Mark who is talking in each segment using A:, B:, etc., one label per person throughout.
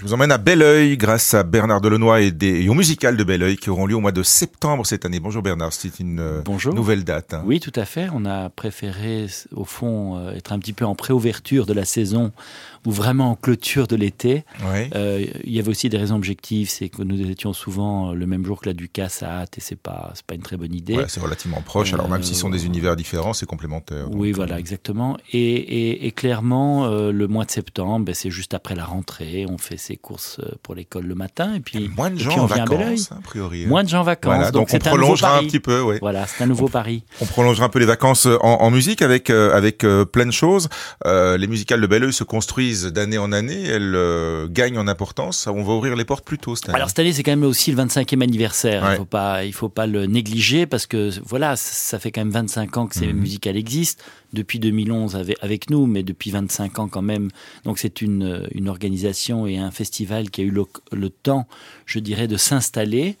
A: Je vous emmène à Belleuil grâce à Bernard Delenoy et, des, et au musical de Belleuil qui auront lieu au mois de septembre cette année. Bonjour Bernard, c'est une euh,
B: Bonjour.
A: nouvelle date. hein.
B: Oui, tout à fait. On a préféré, au fond, euh, être un petit peu en préouverture de la saison ou vraiment en clôture de l'été. Euh, il y avait aussi des raisons objectives, c'est que nous étions souvent le même jour que la Ducasse à Hâte et c'est pas, c'est pas une très bonne idée.
A: Ouais, c'est relativement proche. Alors même
B: Euh,
A: s'ils sont des univers différents, c'est complémentaire.
B: Oui, voilà,
A: euh,
B: exactement. Et, et- et clairement, euh, le mois de septembre, ben, c'est juste après la rentrée. On fait ses courses euh, pour l'école le matin et puis
A: Moins de gens en
B: on
A: vacances, a priori. hein.
B: moins de gens en vacances.
A: Voilà, donc, on
B: un
A: prolongera un petit peu. Ouais.
B: Voilà, c'est un nouveau pari.
A: On prolongera un peu les vacances en, en musique avec euh, avec euh, plein de choses. Euh, les musicales de Belleuil se construisent d'année en année. Elles euh, gagnent en importance. On va ouvrir les portes plus tôt cette année.
B: Alors cette année, c'est quand même aussi le 25e anniversaire.
A: Ouais.
B: Il faut pas, il faut pas le négliger parce que voilà, ça fait quand même 25 ans que ces
A: Mhm.
B: musicales existent. Depuis 2011 avec, avec nous, mais depuis 25 ans quand même. Donc c'est une, une organisation et un festival qui a eu le, le temps, je dirais, de s'installer.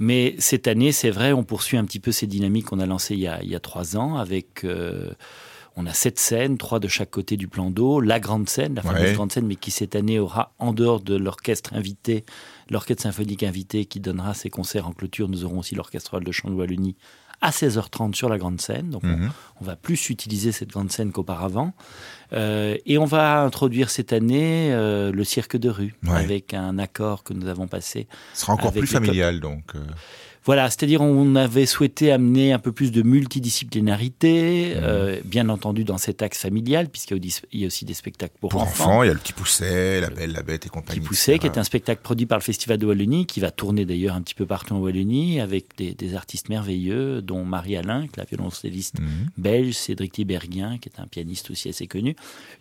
B: Mais cette année, c'est vrai, on poursuit un petit peu ces dynamiques qu'on a lancées il y a, il y a trois ans avec. euh, on a sept scènes, trois de chaque côté du plan d'eau, la grande scène, la fameuse
A: Ouais.
B: grande scène, mais qui cette année aura, en dehors de l'orchestre invité, l'orchestre symphonique invité qui donnera ses concerts en clôture, nous aurons aussi l'orchestre de chant de Wallonie à 16h30 sur la grande scène. Donc on-
A: Mhm.
B: on, va plus utiliser cette grande scène qu'auparavant. Euh, et on va introduire cette année euh, le cirque de rue
A: Ouais.
B: avec un accord que nous avons passé
A: Ce sera encore plus familial donc. euh,
B: voilà, c'est-à-dire on avait souhaité amener un peu plus de multidisciplinarité,
A: Mhm.
B: euh, bien entendu dans cet axe familial, puisqu'il y a aussi- des spectacles pour,
A: pour
B: enfants.
A: enfants, il y a le petit pousset, la belle, la bête et compagnie.
B: Qui poussait, qui est un spectacle produit par le Festival de Wallonie, qui va tourner d'ailleurs un petit peu partout en Wallonie, avec des, des artistes merveilleux, dont Marie Alain, la violoncelliste
A: Mhm.
B: belge, Cédric Tiberghien, qui est un pianiste aussi assez connu,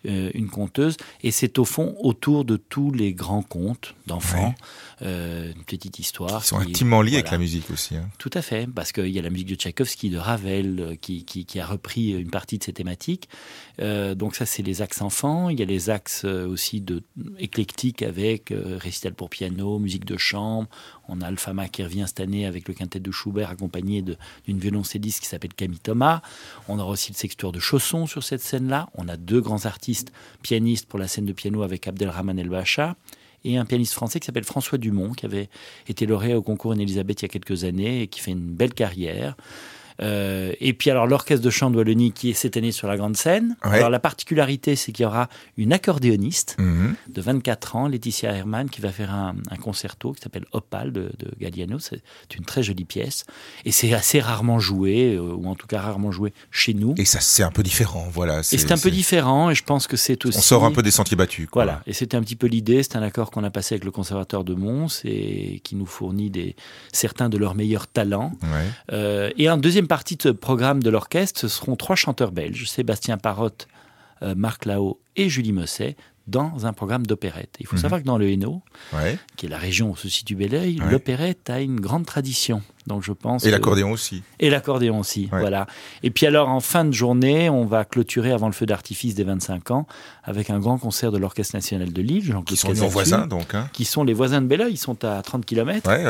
B: euh, une conteuse. Et c'est au fond autour de tous les grands contes d'enfants, euh, une petite histoire.
A: Ils sont
B: qui-
A: intimement liés avec la musique hein.
B: Tout à fait, parce qu'il y a la musique de Tchaïkovski, de Ravel, euh, qui, a repris une partie de ces thématiques. Euh, donc ça, c'est les axes enfants. Il y a les axes euh, aussi de, éclectiques avec récital pour piano, musique de chambre. On a Alphama qui revient cette année avec le quintet de Schubert accompagné d'une violoncelliste qui s'appelle Camille Thomas. On aura aussi le sextuor de Chausson sur cette scène-là. On a deux grands artistes pianistes pour la scène de piano avec Abdelrahman El Bacha et un pianiste français qui s'appelle François Dumont, qui avait été lauréat au concours en Elisabeth il y a quelques années et qui fait une belle carrière. Euh, et puis alors l'orchestre de chant de Wallonie qui est cette année sur la grande scène.
A: Ouais.
B: Alors la particularité c'est qu'il y aura une accordéoniste
A: Mhm.
B: de 24 ans, Laetitia Hermann, qui va faire un, un concerto qui s'appelle Opal de, de Galliano. C'est une très jolie pièce et c'est assez rarement joué euh, ou en tout cas rarement joué chez nous.
A: Et ça, c'est un peu différent. Voilà.
B: Et c'est un peu différent et je pense que c'est aussi
A: On sort un peu des sentiers battus. quoi.
B: voilà, et c'était un petit peu l'idée. C'est un accord qu'on a passé avec le conservatoire de Mons et qui nous fournit des, certains de leurs meilleurs talents.
A: Ouais.
B: Euh, et en deuxième partie de ce programme de l'orchestre, seront trois chanteurs belges, Sébastien Parotte, euh, Marc Lao et Julie Mosset, dans un programme d'opérette. Il faut
A: Mhm.
B: savoir que dans le Hainaut,
A: Ouais.
B: qui est la région où se situe
A: Ouais.
B: l'opérette a une grande tradition. Donc je pense
A: Et
B: que-
A: l'accordéon aussi.
B: et l'accordéon aussi,
A: Ouais.
B: voilà. Et puis alors, en fin de journée, on va clôturer avant le feu d'artifice des 25 ans avec un grand concert de l'Orchestre National de Lille,
A: Qui sont nos voisins donc. Hein.
B: qui sont les voisins de Belleuil, ils sont à 30 km,
A: Ouais,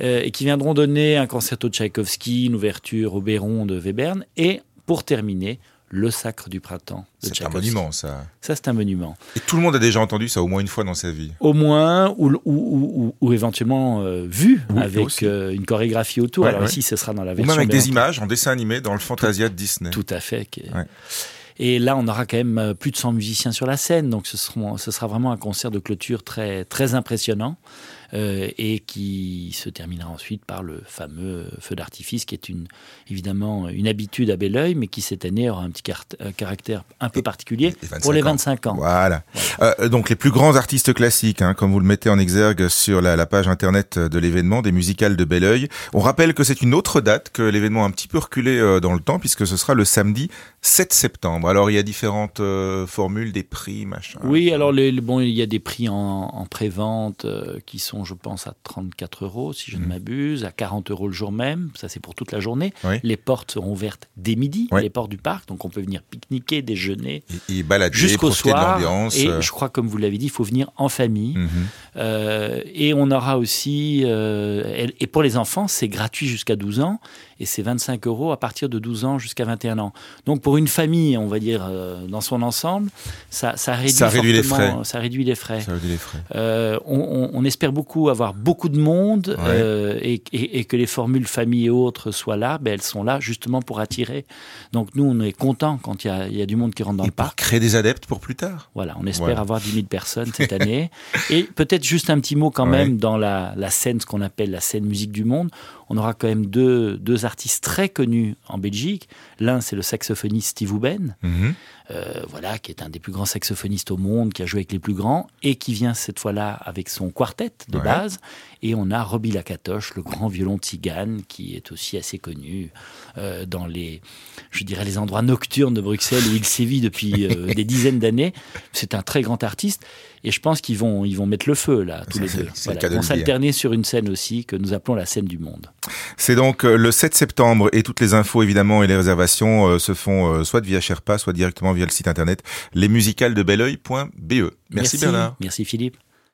A: ouais.
B: et qui viendront donner un concerto de Tchaïkovski, une ouverture au Béron de Webern, et pour terminer, le Sacre du Printemps de
A: C'est un monument ça.
B: Ça, c'est un monument.
A: Et tout le monde a déjà entendu ça au moins une fois dans sa vie.
B: Au moins, ou, ou, ou- ou- ou éventuellement euh, vu,
A: Oui,
B: avec euh, une chorégraphie autour.
A: Ouais,
B: Alors
A: ouais.
B: ici, ce sera dans la
A: Ou
B: version
A: même avec des images en dessin animé dans le Fantasia de Disney.
B: Tout à fait. qui est-
A: Ouais.
B: Et là, on aura quand même euh, plus de 100 musiciens sur la scène, donc ce, seront, ce sera vraiment un concert de clôture très, très impressionnant et qui se terminera ensuite par le fameux feu d'artifice, qui est une, évidemment une habitude à Belleuil, mais qui cette année aura un petit car- euh, caractère un peu particulier
A: et 25
B: pour les
A: ans.
B: 25 ans.
A: Voilà. Euh, donc les plus grands artistes classiques, hein, comme vous le mettez en exergue sur la, la page internet de l'événement des musicales de Belleuil. On rappelle que c'est une autre date, que l'événement a un petit peu reculé euh, dans le temps, puisque ce sera le samedi 7 septembre. Alors il y a différentes euh, formules, des prix, machin.
B: Oui, alors les- bon, il y a des prix en, en pré-vente euh, qui sont, je pense, à 34 euros, si je ne
A: Mhm.
B: m'abuse, à 40 euros le jour même. Ça, c'est pour toute la journée.
A: Oui.
B: Les portes seront ouvertes dès midi,
A: Oui.
B: les portes du parc, donc on peut venir pique-niquer, déjeuner
A: Et, et balader,
B: jusqu'au soir. Et je crois, comme vous l'avez dit, il faut venir en famille.
A: mhm.
B: Euh, et on aura aussi, euh, et pour les enfants, c'est gratuit jusqu'à 12 ans et c'est 25 euros à partir de 12 ans jusqu'à 21 ans. Donc pour une famille, on va dire euh, dans son ensemble, ça, ça réduit,
A: ça réduit les frais.
B: Ça réduit les frais.
A: Ça réduit les frais.
B: On, on, espère beaucoup avoir beaucoup de monde et, et, et, que les formules famille et autres soient là. Ben, elles sont là justement pour attirer. Donc nous, on est content quand il y a, il y a du monde qui rentre dans
A: et
B: le parc.
A: Créer des adeptes pour plus tard.
B: Voilà, on espère voilà. avoir 10 000 personnes cette année. et peut-être juste un petit mot quand même dans la, la scène, ce qu'on appelle la scène musique du monde. On aura quand même deux, deux artistes très connus en Belgique. L'un, c'est le saxophoniste Steve Huben,
A: Mhm.
B: mm -hmm. euh, voilà, qui est un des plus grands saxophonistes au monde, qui a joué avec les plus grands, et qui vient cette fois-là avec son quartet de
A: Ouais.
B: base. Et on a Robbie Lakatoche, le grand violon tzigane, qui est aussi assez connu euh, dans les, je dirais, les endroits nocturnes de Bruxelles où il sévit depuis euh, des dizaines d'années. C'est un très grand artiste. Et je pense qu'ils vont, ils vont mettre le feu, là, tous les deux. Voilà,
A: le
B: Ils vont s'alterner sur une scène aussi, que nous appelons la scène du monde.
A: C'est donc euh, le 7 septembre et toutes les infos évidemment et les réservations euh, se font euh, soit via Sherpa, soit directement via le site internet lesmusicalesdebelleuil.be. Merci, Bernard.
B: Merci Philippe.